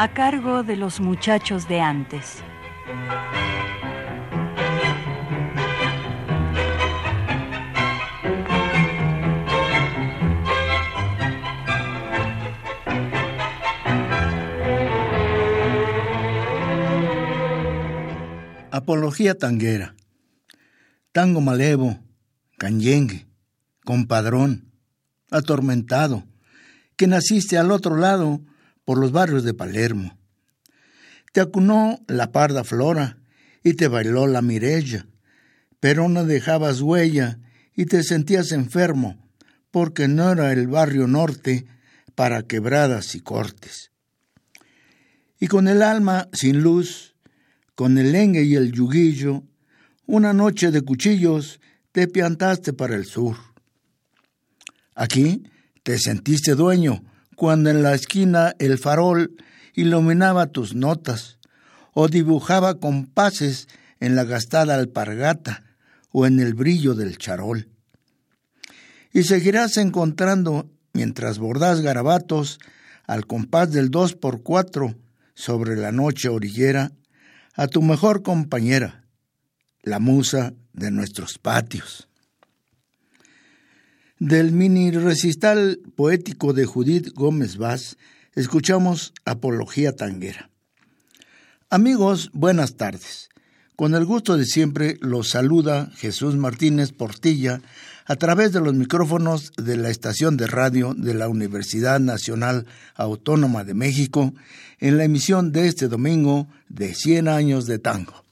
A cargo de los muchachos de antes. Apología tanguera. Tango malevo, canyengue, compadrón, atormentado, que naciste al otro lado por los barrios de Palermo. Te acunó la parda flora y te bailó la mirella, pero no dejabas huella y te sentías enfermo, porque no era el barrio norte para quebradas y cortes. Y con el alma sin luz, con el lengue y el yuguillo, una noche de cuchillos te piantaste para el sur. Aquí te sentiste dueño cuando en la esquina el farol iluminaba tus notas, o dibujaba compases en la gastada alpargata o en el brillo del charol. Y seguirás encontrando, mientras bordás garabatos, al compás del dos por cuatro sobre la noche orillera, a tu mejor compañera, la musa de nuestros patios. Del mini recital poético de Judith Gómez Vaz, escuchamos Apología Tanguera. Amigos, buenas tardes. Con el gusto de siempre los saluda Jesús Martínez Portilla a través de los micrófonos de la estación de radio de la Universidad Nacional Autónoma de México en la emisión de este domingo de 100 años de tango.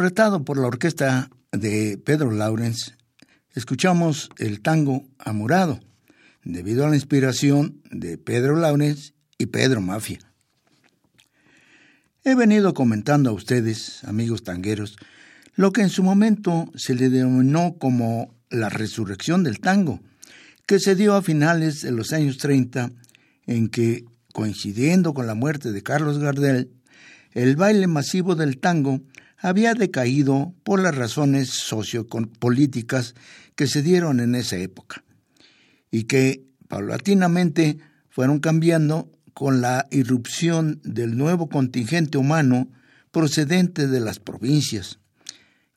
Interpretado por la orquesta de Pedro Laurens, escuchamos el tango Amorado, debido a la inspiración de Pedro Laurens y Pedro Mafia. He venido comentando a ustedes, amigos tangueros, lo que en su momento se le denominó como la resurrección del tango, que se dio a finales de los años 30, en que, coincidiendo con la muerte de Carlos Gardel, el baile masivo del tango había decaído por las razones sociopolíticas que se dieron en esa época y que paulatinamente fueron cambiando con la irrupción del nuevo contingente humano procedente de las provincias,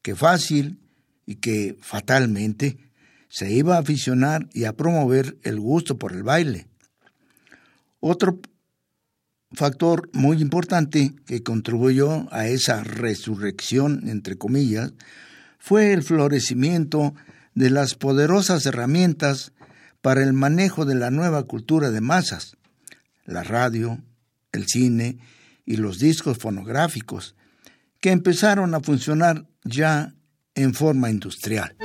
que fácil y que fatalmente se iba a aficionar y a promover el gusto por el baile. Otro factor muy importante que contribuyó a esa resurrección, entre comillas, fue el florecimiento de las poderosas herramientas para el manejo de la nueva cultura de masas, la radio, el cine y los discos fonográficos, que empezaron a funcionar ya en forma industrial.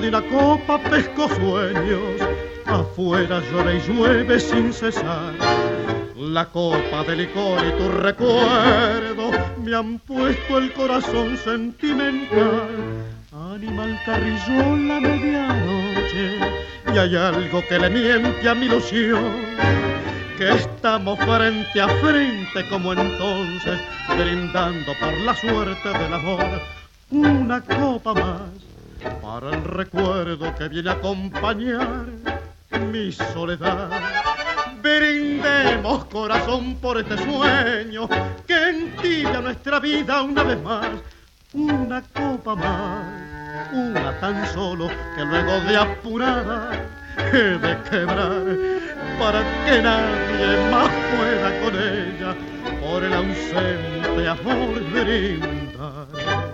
De una copa pesco sueños, afuera llora y llueve sin cesar. La copa de licor y tu recuerdo me han puesto el corazón sentimental. Animal carrillo la medianoche y hay algo que le miente a mi ilusión. Que estamos frente a frente como entonces, brindando por la suerte del amor. Una copa más para el recuerdo que viene a acompañar mi soledad. Brindemos corazón por este sueño que entilla nuestra vida una vez más. Una copa más, una tan solo que luego de apurada he de quebrar para que nadie más pueda con ella por el ausente amor brindar.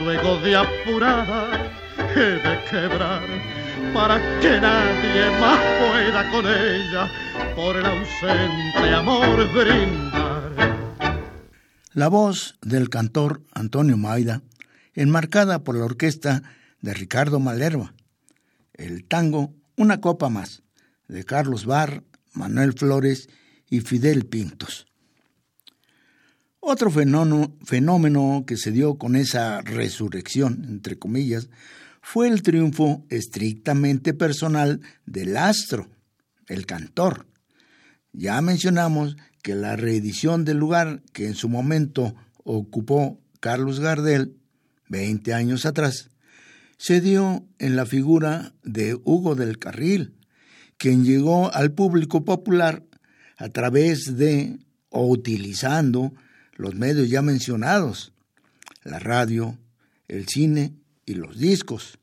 Luego de apurada he de quebrar para que nadie más pueda con ella por el ausente amor brindar. La voz del cantor Antonio Maida, enmarcada por la orquesta de Ricardo Malerva. El tango Una copa más, de Carlos Barr, Manuel Flores y Fidel Pintos. Otro fenómeno, que se dio con esa resurrección, entre comillas, fue el triunfo estrictamente personal del astro, el cantor. Ya mencionamos que la reedición del lugar que en su momento ocupó Carlos Gardel, 20 años atrás, se dio en la figura de Hugo del Carril, quien llegó al público popular a través de o utilizando los medios ya mencionados, la radio, el cine y los discos.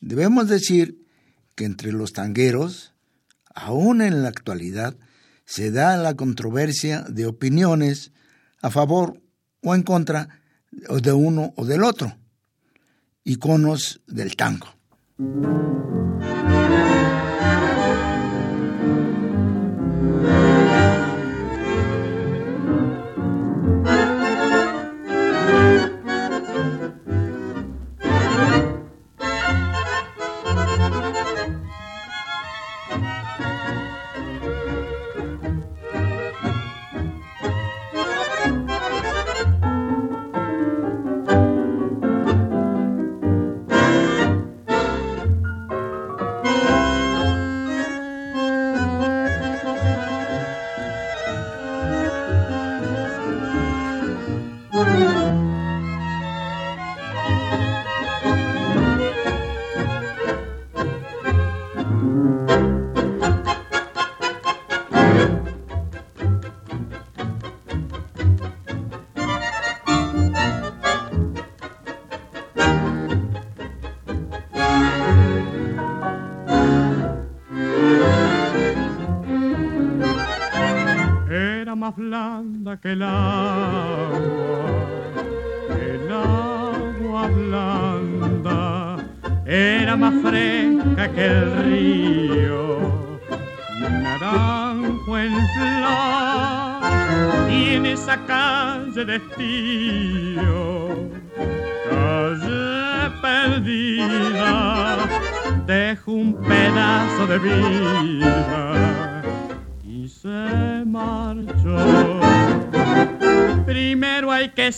Debemos decir que entre los tangueros, aún en la actualidad, se da la controversia de opiniones a favor o en contra de uno o del otro, iconos del tango.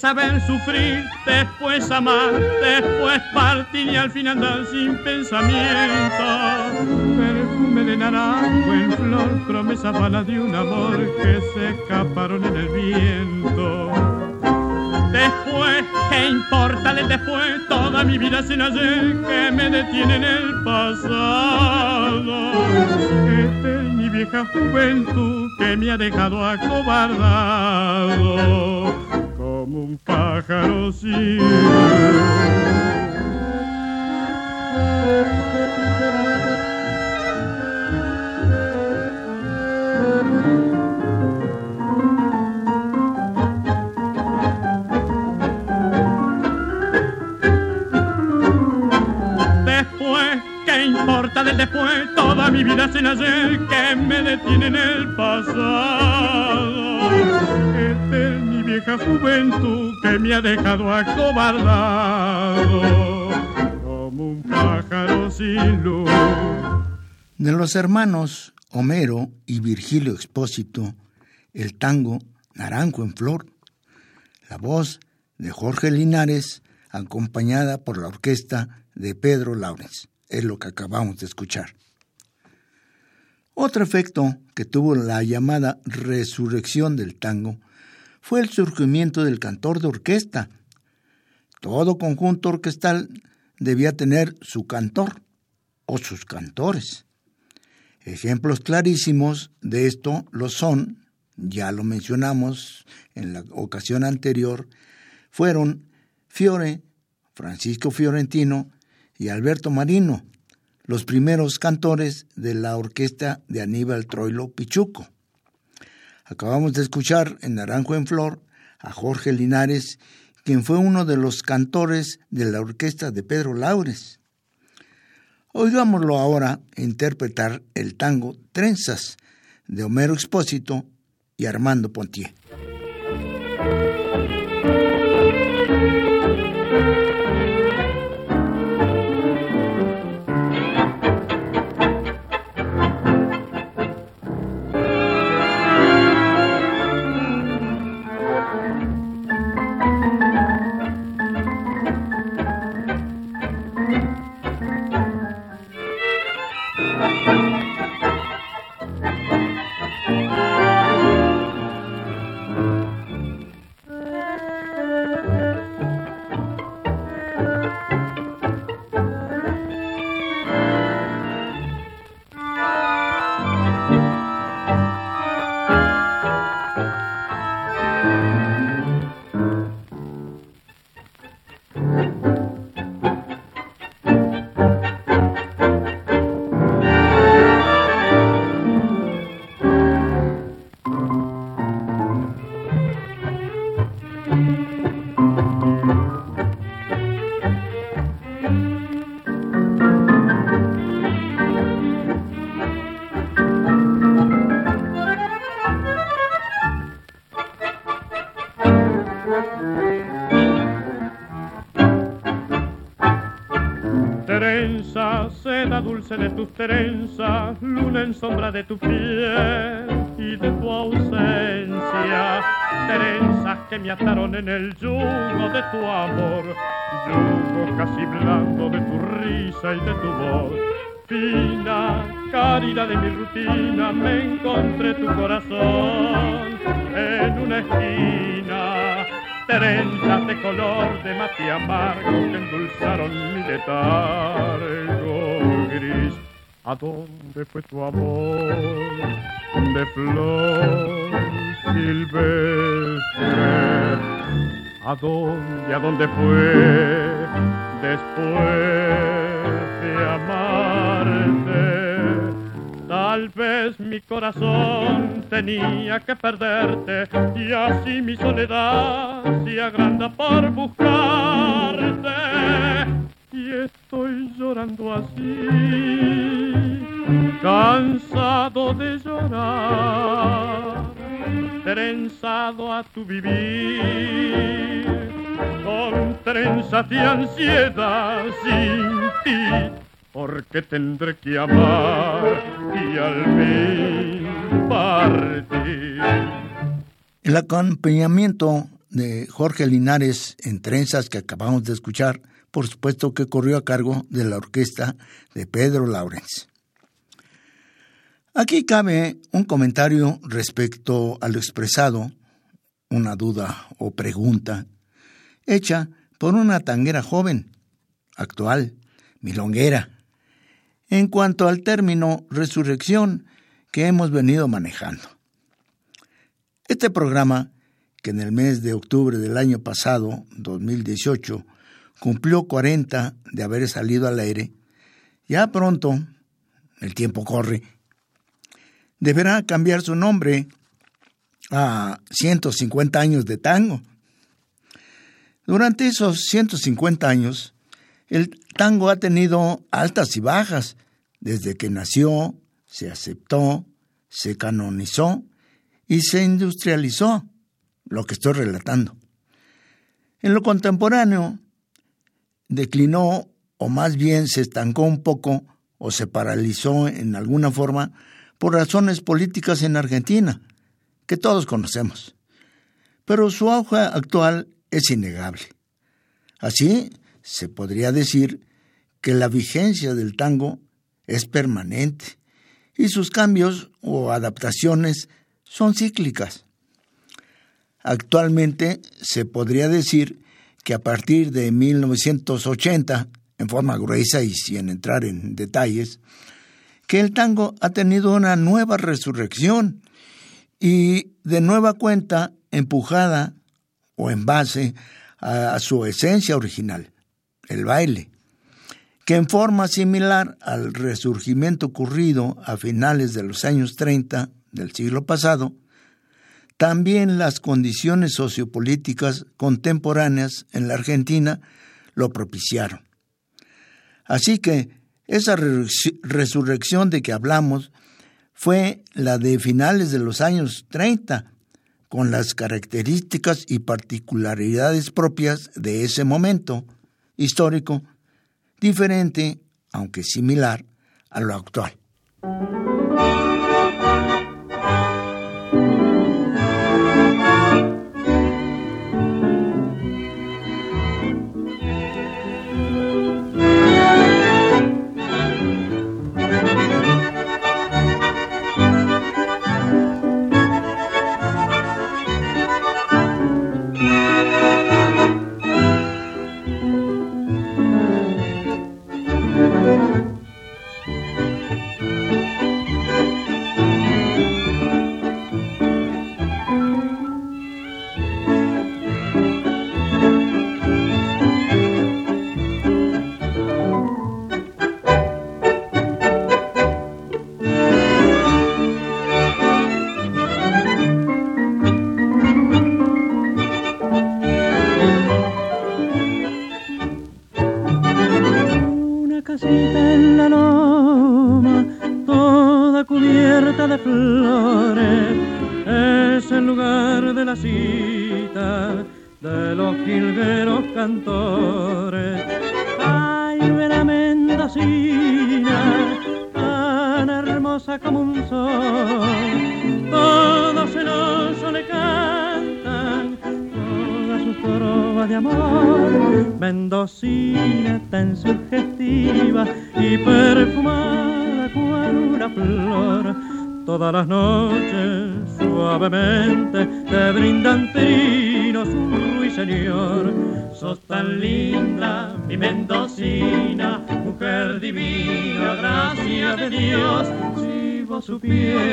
Saber sufrir, después amar, después partir y al fin andar sin pensamiento. Perfume de naranjo en flor, promesa vana de un amor que se escaparon en el viento. Después, ¿qué importa el después? Toda mi vida sin ayer que me detiene en el pasado. Esta es mi vieja juventud que me ha dejado acobardado Después, ¿qué importa del después? Toda mi vida sin ayer que me detiene en el pasado. Vieja juventud que me ha dejado acobardado como un pájaro sin luz. De los hermanos Homero y Virgilio Expósito, el tango Naranjo en Flor, la voz de Jorge Linares, acompañada por la orquesta de Pedro Laurens. Es lo que acabamos de escuchar. Otro efecto que tuvo la llamada resurrección del tango fue el surgimiento del cantor de orquesta. Todo conjunto orquestal debía tener su cantor o sus cantores. Ejemplos clarísimos de esto lo son, ya lo mencionamos en la ocasión anterior, fueron Fiore, Francisco Fiorentino y Alberto Marino, los primeros cantores de la orquesta de Aníbal Troilo Pichuco. Acabamos de escuchar en Naranjo en Flor a Jorge Linares, quien fue uno de los cantores de la orquesta de Pedro Laures. Oigámoslo ahora interpretar el tango Trenzas de Homero Expósito y Armando Pontier. De tus trenzas, luna en sombra de tu piel y de tu ausencia. Trenzas que me ataron en el yugo de tu amor, yugo casi blando de tu risa y de tu voz. Fina, caridad de mi rutina, me encontré tu corazón en una esquina trenzas de color de mate amargo que endulzaron mi letargo ¿A dónde fue tu amor de flor silvestre? ¿A dónde, a dónde fue después de amarte? Tal vez mi corazón tenía que perderte y así mi soledad se agranda por buscarte. Y estoy llorando así, cansado de llorar, trenzado a tu vivir, con trenzas de ansiedad sin ti porque tendré que amar y al fin partir. El acompañamiento de Jorge Linares en trenzas que acabamos de escuchar, por supuesto que corrió a cargo de la orquesta de Pedro Laurens. Aquí cabe un comentario respecto a lo expresado, una duda o pregunta, hecha por una tanguera joven, actual, milonguera, en cuanto al término resurrección que hemos venido manejando. Este programa, que en el mes de octubre del año pasado, 2018, cumplió 40 de haber salido al aire, ya pronto, el tiempo corre, deberá cambiar su nombre a 150 años de tango. Durante esos 150 años, el tango ha tenido altas y bajas, desde que nació, se aceptó, se canonizó y se industrializó, lo que estoy relatando. En lo contemporáneo, declinó o más bien se estancó un poco o se paralizó en alguna forma por razones políticas en Argentina, que todos conocemos. Pero su auge actual es innegable. Así, se podría decir que la vigencia del tango es permanente y sus cambios o adaptaciones son cíclicas. Actualmente se podría decir que a partir de 1980, en forma gruesa y sin entrar en detalles, que el tango ha tenido una nueva resurrección y de nueva cuenta empujada o en base a, su esencia original, el baile que en forma similar al resurgimiento ocurrido a finales de los años 30 del siglo pasado, también las condiciones sociopolíticas contemporáneas en la Argentina lo propiciaron. Así que esa resurrección de que hablamos fue la de finales de los años 30, con las características y particularidades propias de ese momento histórico diferente, aunque similar, a lo actual.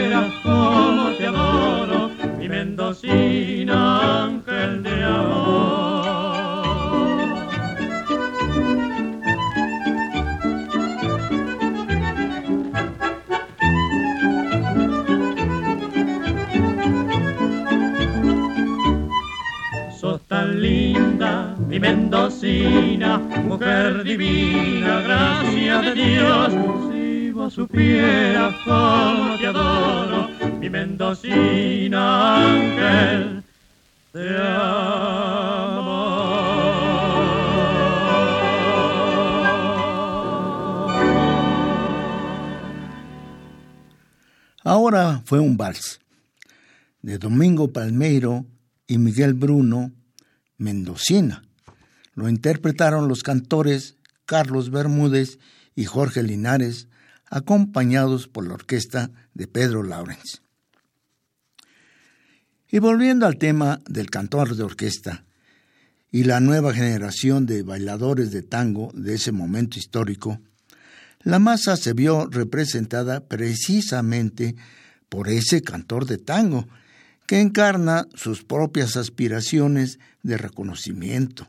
vieras te adoro, mi mendocina ángel de amor. Sos tan linda, mi mendocina, mujer divina, gracias de Dios Supieras te adoro, mi Mendocina, ángel, te. Ahora fue un vals de Domingo Palmeiro y Miguel Bruno Mendocina. Lo interpretaron los cantores Carlos Bermúdez y Jorge Linares, acompañados por la orquesta de Pedro Lawrence. Y volviendo al tema del cantor de orquesta y la nueva generación de bailadores de tango de ese momento histórico, la masa se vio representada precisamente por ese cantor de tango, que encarna sus propias aspiraciones de reconocimiento.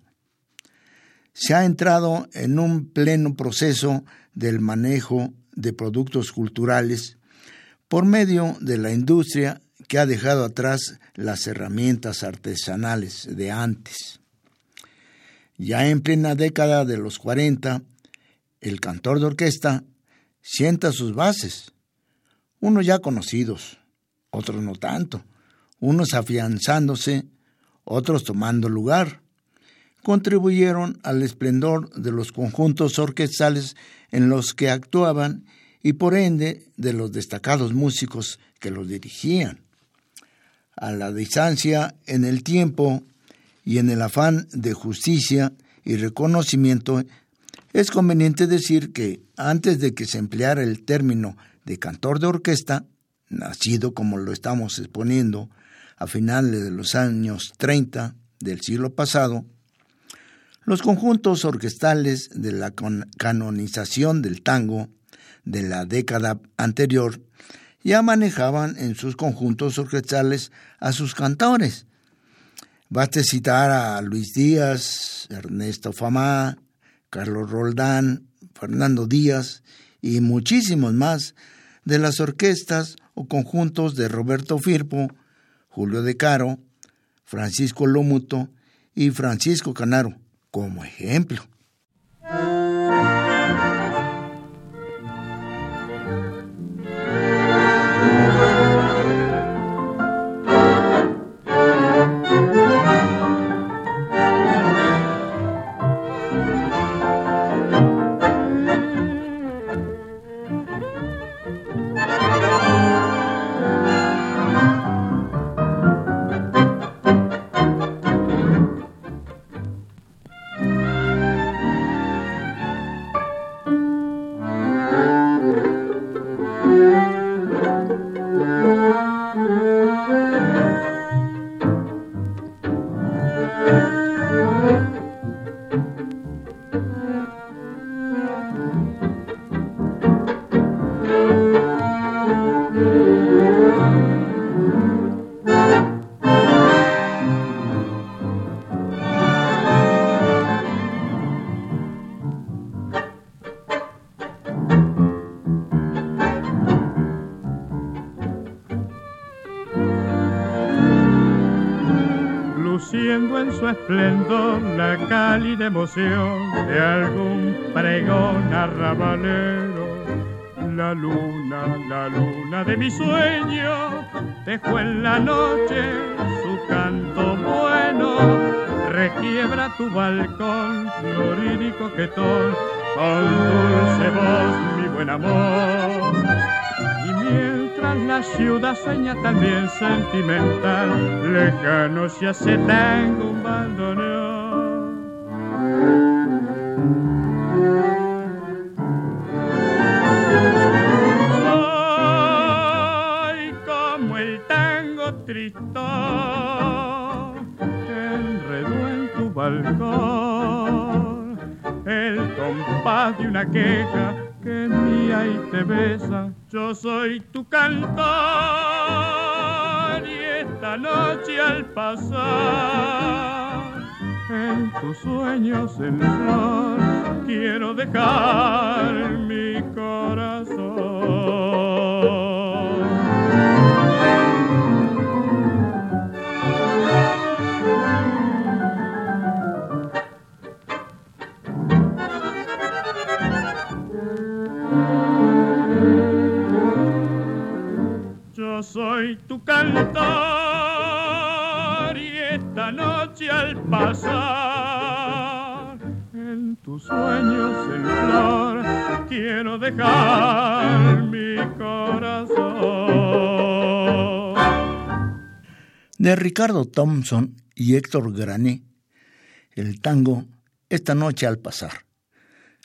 Se ha entrado en un pleno proceso del manejo de productos culturales por medio de la industria que ha dejado atrás las herramientas artesanales de antes. Ya en plena década de los 40, el cantor de orquesta sienta sus bases, unos ya conocidos, otros no tanto, unos afianzándose, otros tomando lugar. Contribuyeron al esplendor de los conjuntos orquestales en los que actuaban y por ende de los destacados músicos que los dirigían. A la distancia en el tiempo y en el afán de justicia y reconocimiento, es conveniente decir que antes de que se empleara el término de cantor de orquesta, nacido como lo estamos exponiendo a finales de los años 30 del siglo pasado, los conjuntos orquestales de la canonización del tango de la década anterior ya manejaban en sus conjuntos orquestales a sus cantores. Baste citar a Luis Díaz, Ernesto Famá, Carlos Roldán, Fernando Díaz y muchísimos más de las orquestas o conjuntos de Roberto Firpo, Julio De Caro, Francisco Lomuto y Francisco Canaro, como ejemplo. Emoción de algún pregón arrabalero. La luna, la luna de mi sueño, dejó en la noche su canto bueno. Requiebra tu balcón, que coquetón, con dulce voz, mi buen amor. Y mientras la ciudad sueña también sentimental, lejano se hace tango un bandoneón. Cantor y esta noche al pasar en tus sueños en flor quiero dejar pasar en tus sueños en flor quiero dejar mi corazón. De Ricardo Thompson y Héctor Grané, el tango Esta noche al pasar.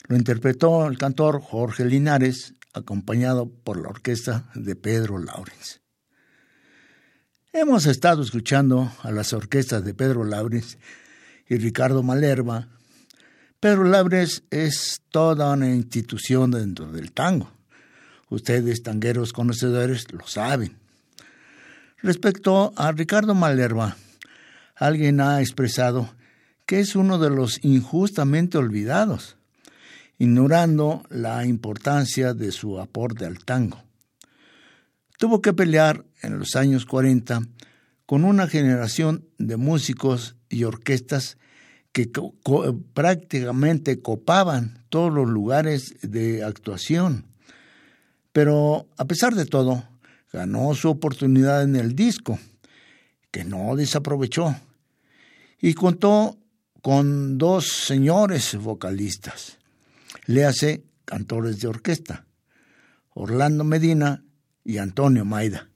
Lo interpretó el cantor Jorge Linares, acompañado por la orquesta de Pedro Laurens. Hemos estado escuchando a las orquestas de Pedro Laurens y Ricardo Malerva. Pedro Laurens es toda una institución dentro del tango. Ustedes, tangueros conocedores, lo saben. Respecto a Ricardo Malerva, alguien ha expresado que es uno de los injustamente olvidados ignorando la importancia de su aporte al tango. Tuvo que pelear en los años 40 con una generación de músicos y orquestas que prácticamente copaban todos los lugares de actuación. Pero a pesar de todo, ganó su oportunidad en el disco, que no desaprovechó, y contó con dos señores vocalistas, léase cantores de orquesta, Orlando Medina y Antonio Maida.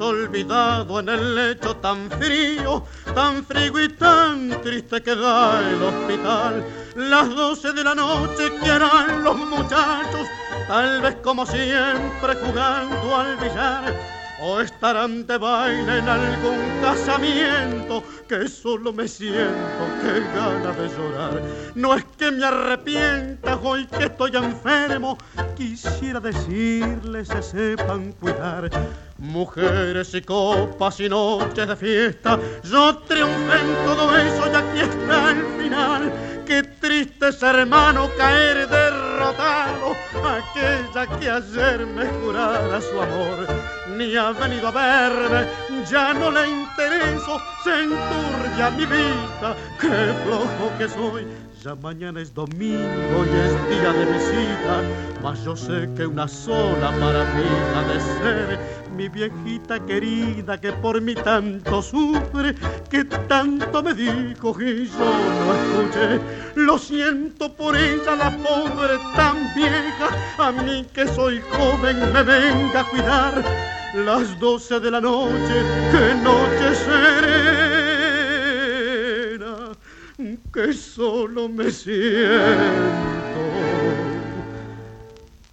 Olvidado en el lecho tan frío, tan frío y tan triste que da el hospital. Las doce de la noche que harán los muchachos, tal vez como siempre jugando al billar o estarán de baile en algún casamiento que solo me siento que gana de llorar. No es que me arrepienta hoy que estoy enfermo, quisiera decirles se sepan cuidar. Mujeres y copas y noches de fiesta, yo triunfé en todo eso y aquí está el final. Qué triste es hermano caer derrotado, aquella que ayer me jurara su amor ni ha venido a verme, ya no le intereso, se enturbia mi vida, qué flojo que soy. Ya mañana es domingo y es día de visita, mas yo sé que una sola ha de ser mi viejita querida que por mí tanto sufre, que tanto me dijo y yo no escuché. Lo siento por ella, la pobre tan vieja, a mí que soy joven me venga a cuidar las doce de la noche, que noche serena, que solo me siento,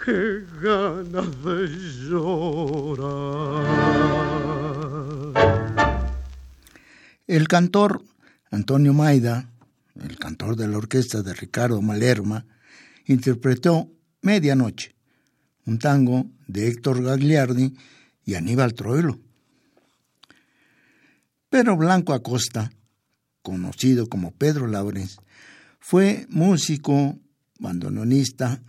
que ganas de llorar. El cantor Antonio Maida, el cantor de la orquesta de Ricardo Malerma, interpretó Medianoche, un tango de Héctor Gagliardi y Aníbal Troilo. Pedro Blanco Acosta, conocido como Pedro Laurens, fue músico, bandoneonista,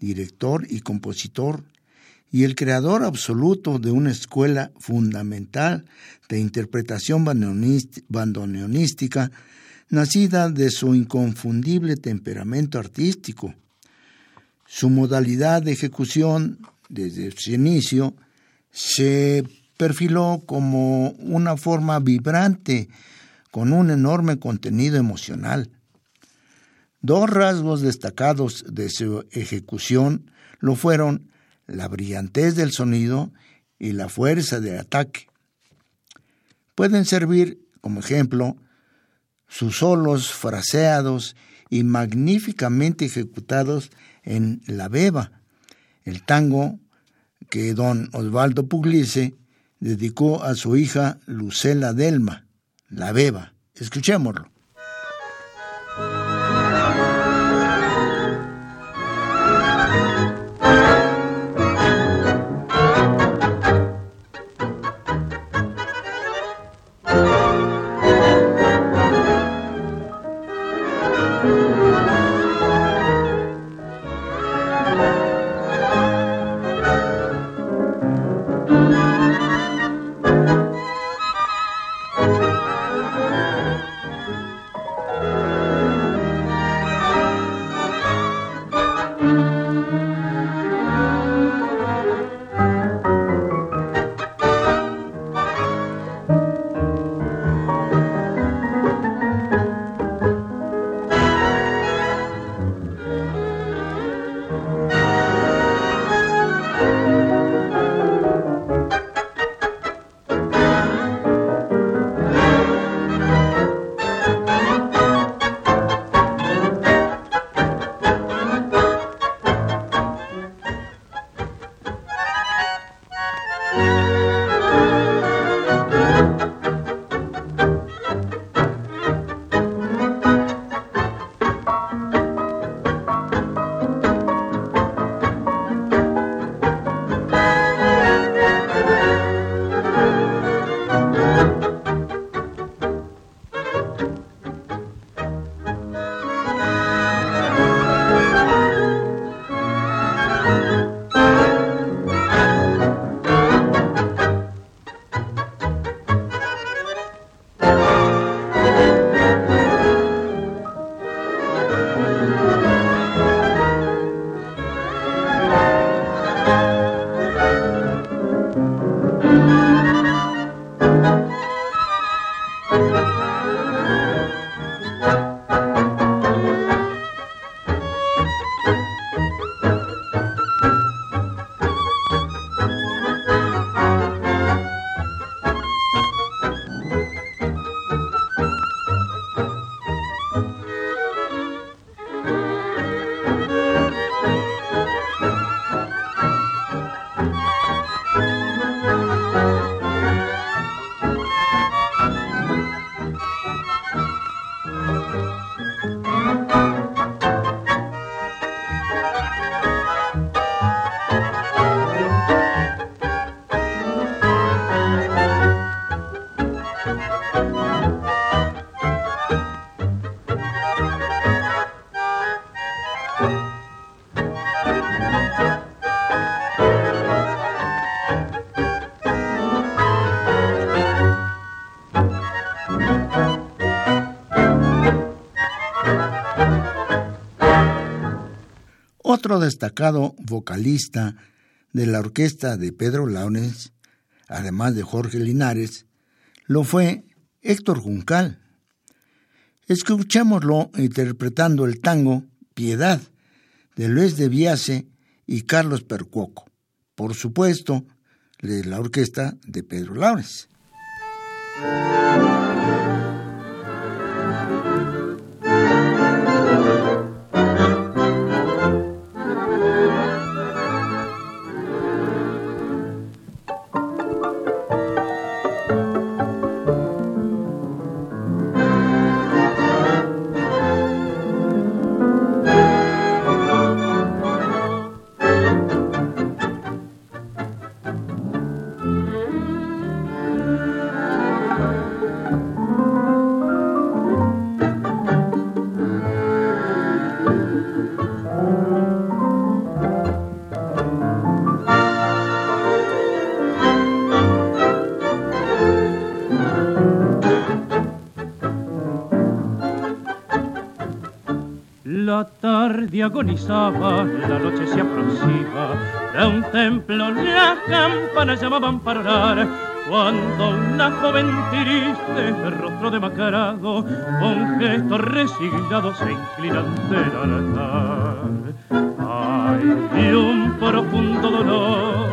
director y compositor y el creador absoluto de una escuela fundamental de interpretación bandoneonística nacida de su inconfundible temperamento artístico. Su modalidad de ejecución desde su inicio se perfiló como una forma vibrante con un enorme contenido emocional. Dos rasgos destacados de su ejecución lo fueron la brillantez del sonido y la fuerza de ataque. Pueden servir como ejemplo sus solos fraseados y magníficamente ejecutados en La Beba, el tango que don Osvaldo Pugliese dedicó a su hija Lucela Delma, La Beba. Escuchémoslo. Otro destacado vocalista de la orquesta de Pedro Launes, además de Jorge Linares, lo fue Héctor Juncal. Escuchémoslo interpretando el tango Piedad de Luis de Viase y Carlos Percuoco, por supuesto, de la orquesta de Pedro Launes. Agonizaba, la noche se aproxima, de un templo las campanas llamaban para orar, cuando una joven triste, de rostro demacrado, con gesto resignado se inclina ante el altar. Hay un profundo dolor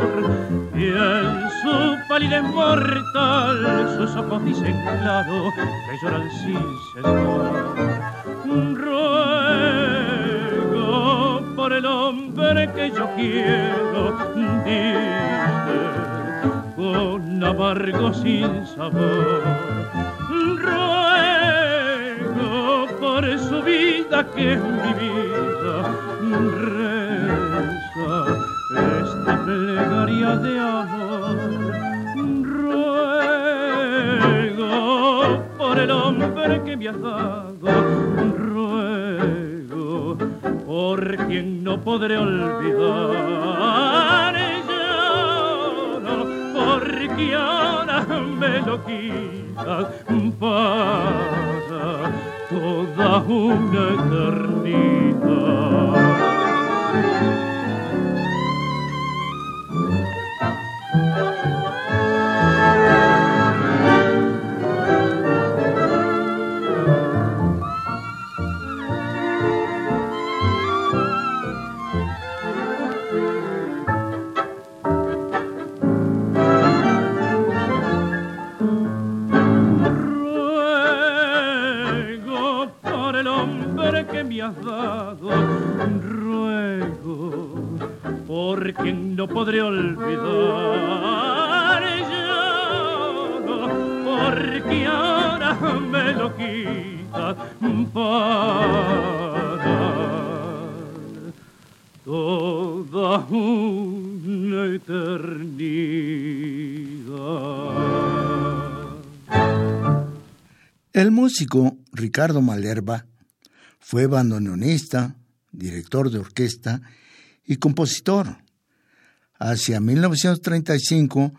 y en su palidez mortal sus ojos dicen claro que lloran sin cesar. El hombre que yo quiero, dime con amargo sin sabor. Ruego por su vida que es mi vida, reza esta plegaria de amor. Ruego por el hombre que me has dado, por quien no podré olvidar porque ahora me lo quitas para toda una eternidad. Podré olvidar yo, porque ahora me lo quita para toda una eternidad. El músico Ricardo Malerba fue bandoneonista, director de orquesta y compositor hacia 1935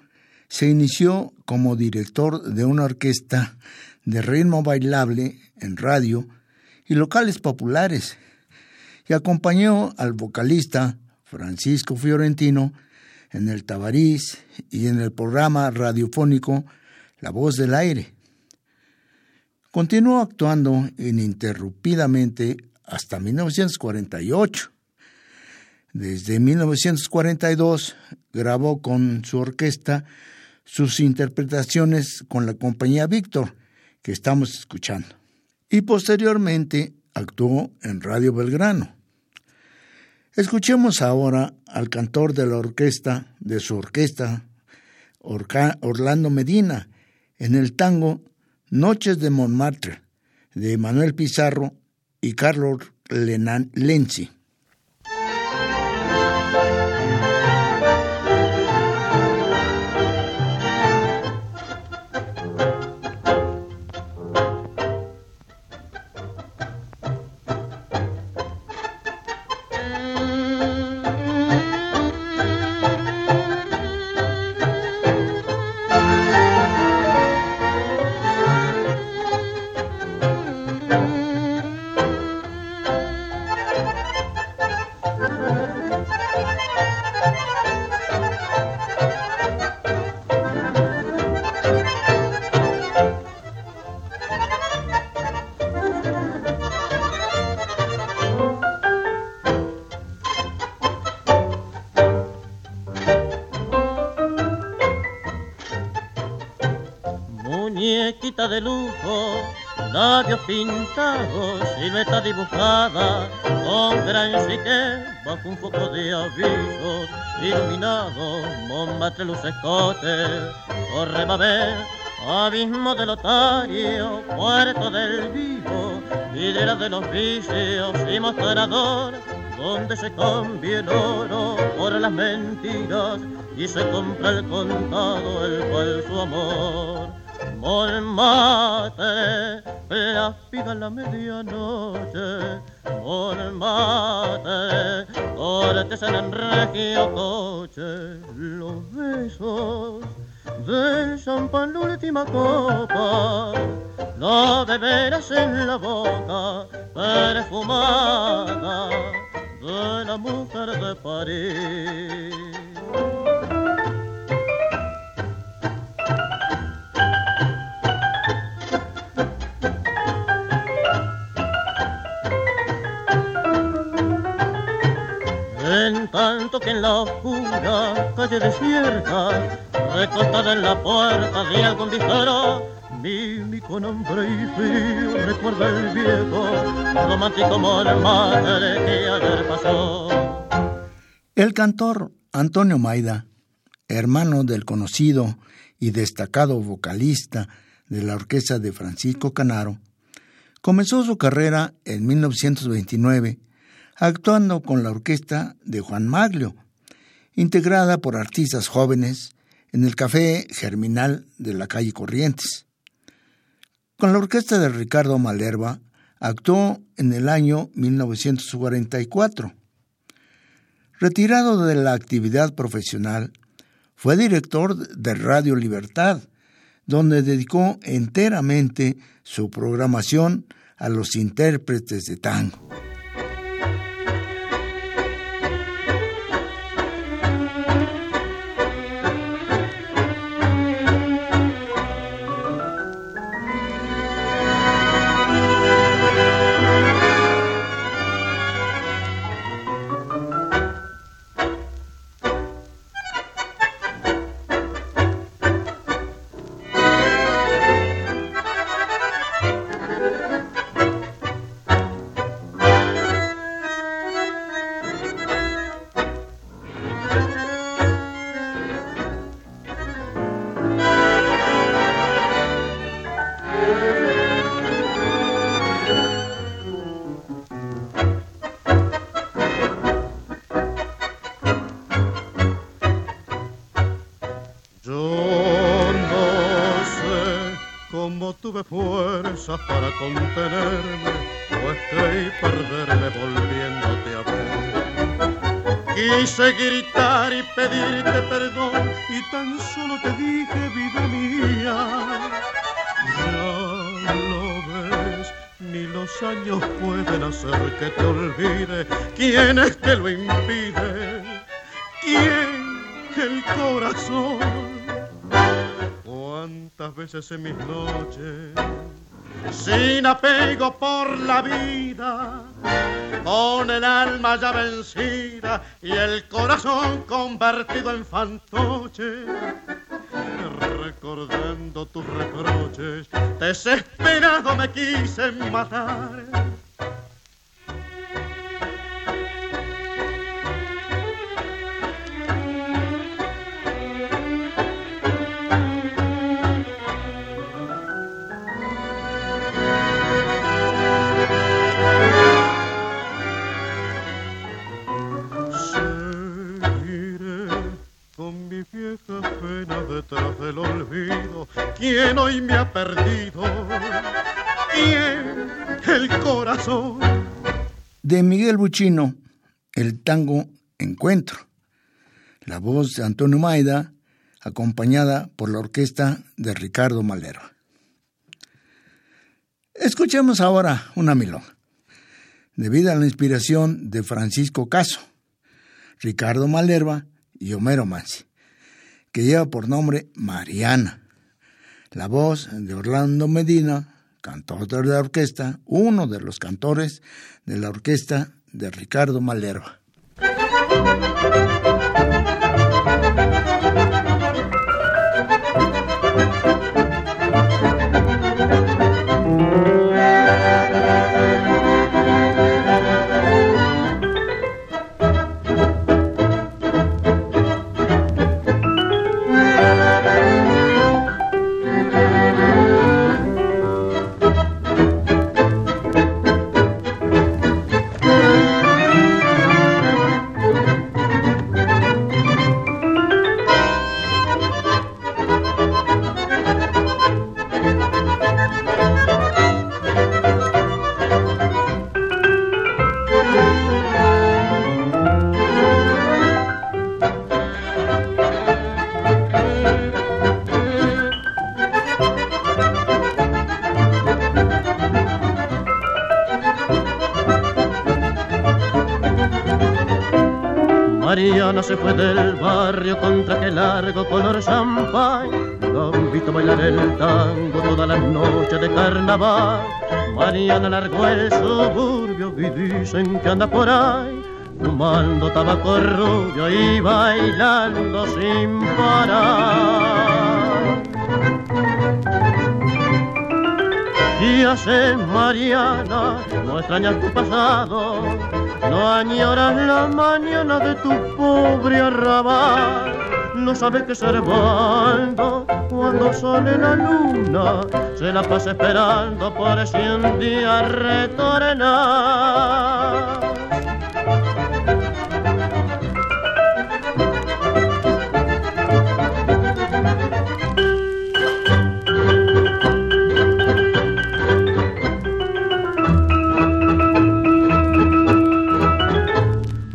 se inició como director de una orquesta de ritmo bailable en radio y locales populares y acompañó al vocalista Francisco Fiorentino en el Tabarís y en el programa radiofónico La Voz del Aire. Continuó actuando ininterrumpidamente hasta 1948 desde 1942 grabó con su orquesta sus interpretaciones con la compañía Víctor, que estamos escuchando. Y posteriormente actuó en Radio Belgrano. Escuchemos ahora al cantor de la orquesta, de su orquesta, Orlando Medina, en el tango Noches de Montmartre, de Manuel Pizarro y Carlos Lenzi. Labios pintados, silueta dibujada, con gran chique, bajo un foco de avisos, iluminado, Montmartre luz escote, corre babel, abismo del otario, puerto del vivo, videra de los vicios y mostrador, donde se cambia el oro por las mentiras y se compra el contado el cual su amor Montmartre, la piga la medianoche, Montmartre, cortes en el regio coche, los besos del champán la última copa, la beberás en la boca, perfumada de la mujer de París. Tanto que en la oscura calle desierta, recostada en la puerta de algún disfaro, Mimi con hambre y frío recuerda el viejo, romántico madre que ayer pasó. El cantor Antonio Maida, hermano del conocido y destacado vocalista de la orquesta de Francisco Canaro, comenzó su carrera en 1929 actuando con la orquesta de Juan Maglio, integrada por artistas jóvenes en el Café Germinal de la calle Corrientes. Con la orquesta de Ricardo Malerva actuó en el año 1944. Retirado de la actividad profesional, fue director de Radio Libertad, donde dedicó enteramente su programación a los intérpretes de tango. Para contenerme, pues creí perderme volviéndote a ver. Quise gritar y pedirte perdón y tan solo te dije, vida mía, ya lo ves, ni los años pueden hacer que te olvide. ¿Quién es que lo impide? ¿Quién? El corazón. ¿Cuántas veces mis noches sin apego por la vida, con el alma ya vencida y el corazón convertido en fantoche. Recordando tus reproches, desesperado me quise matar ¿quién hoy me ha perdido? ¿Quién el corazón? De Miguel Buchino, el tango Encuentro. La voz de Antonio Maida, acompañada por la orquesta de Ricardo Malero. Escuchemos ahora una milonga, debido a la inspiración de Francisco Caso, Ricardo Malerva y Homero Mansi que lleva por nombre Mariana. La voz de Orlando Medina, cantor de la orquesta, uno de los cantores de la orquesta de Ricardo Malerva. Mariana largó el suburbio y dicen que anda por ahí fumando tabaco rubio y bailando sin parar. Y hace Mariana, no extrañas tu pasado, no añoras la mañana de tu pobre arrabal no sabe que Servando cuando sale la luna se la pasa esperando por si un día retornar.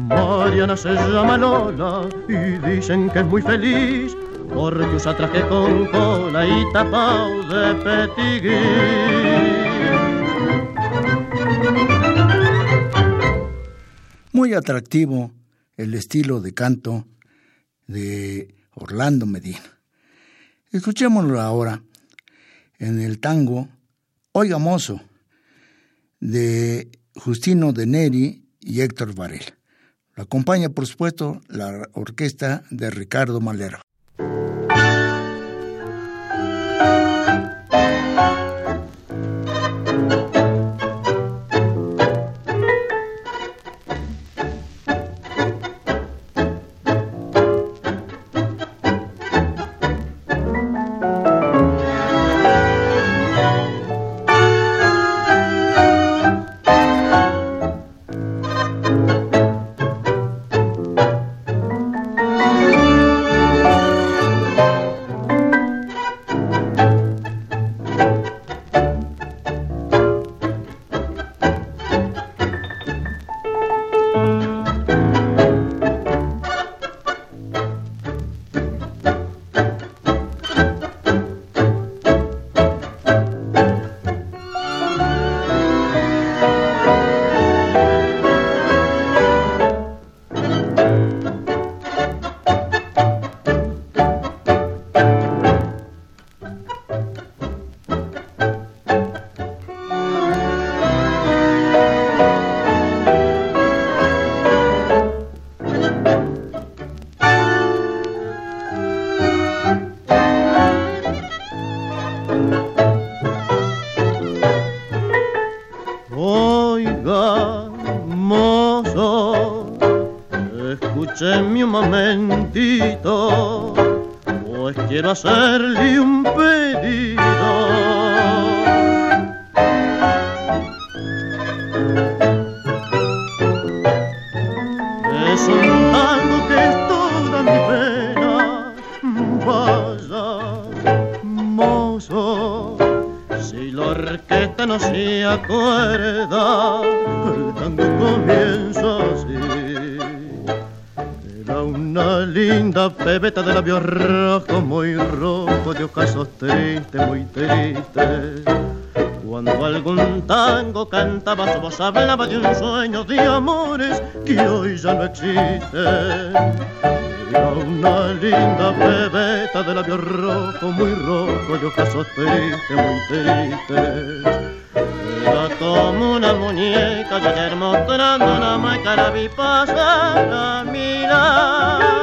Mariana se llama Lola y dicen que es muy feliz usa traje con cola y tapao de. Muy atractivo el estilo de canto de Orlando Medina. Escuchémoslo ahora en el tango Oiga Mozo de Justino de Neri y Héctor Varela acompaña, por supuesto, la orquesta de Ricardo Malero. Voz hablaba de un sueño de amores que hoy ya no existen. Era una linda pebeta de labios rojos, muy rojo, de ocasos tristes, muy tristes. Era como una muñeca de ayer mostrando una máscara vi pasar a mirar.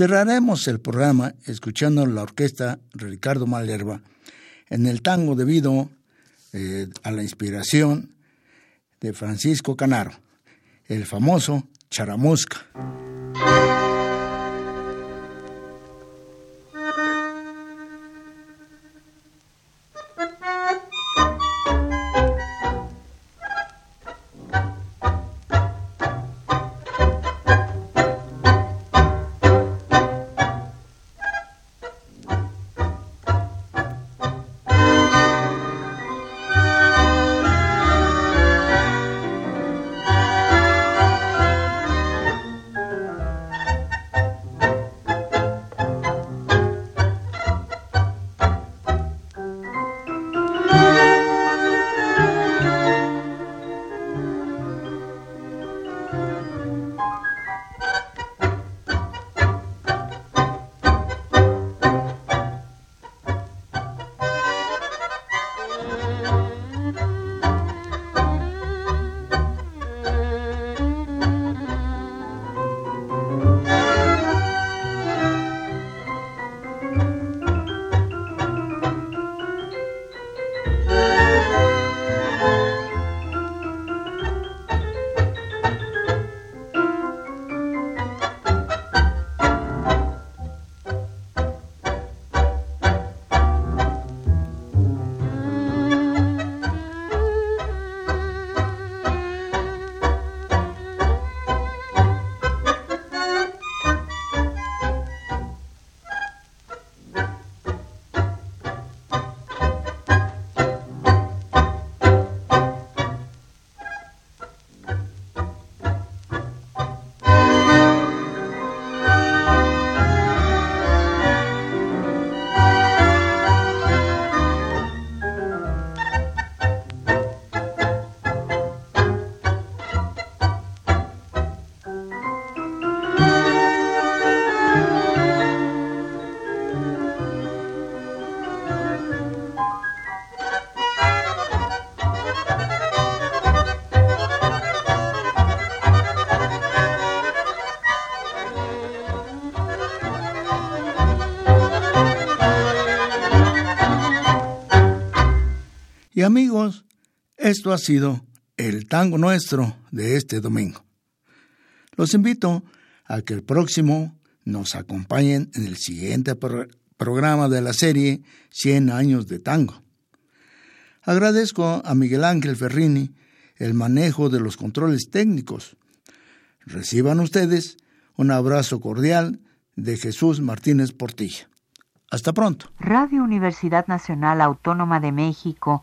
Cerraremos el programa escuchando la orquesta Ricardo Malerva en el tango debido eh, a la inspiración de Francisco Canaro, el famoso Charamusca. Amigos, esto ha sido el tango nuestro de este domingo. Los invito a que el próximo nos acompañen en el siguiente programa de la serie 100 años de tango. Agradezco a Miguel Ángel Ferrini el manejo de los controles técnicos. Reciban ustedes un abrazo cordial de Jesús Martínez Portilla. Hasta pronto. Radio Universidad Nacional Autónoma de México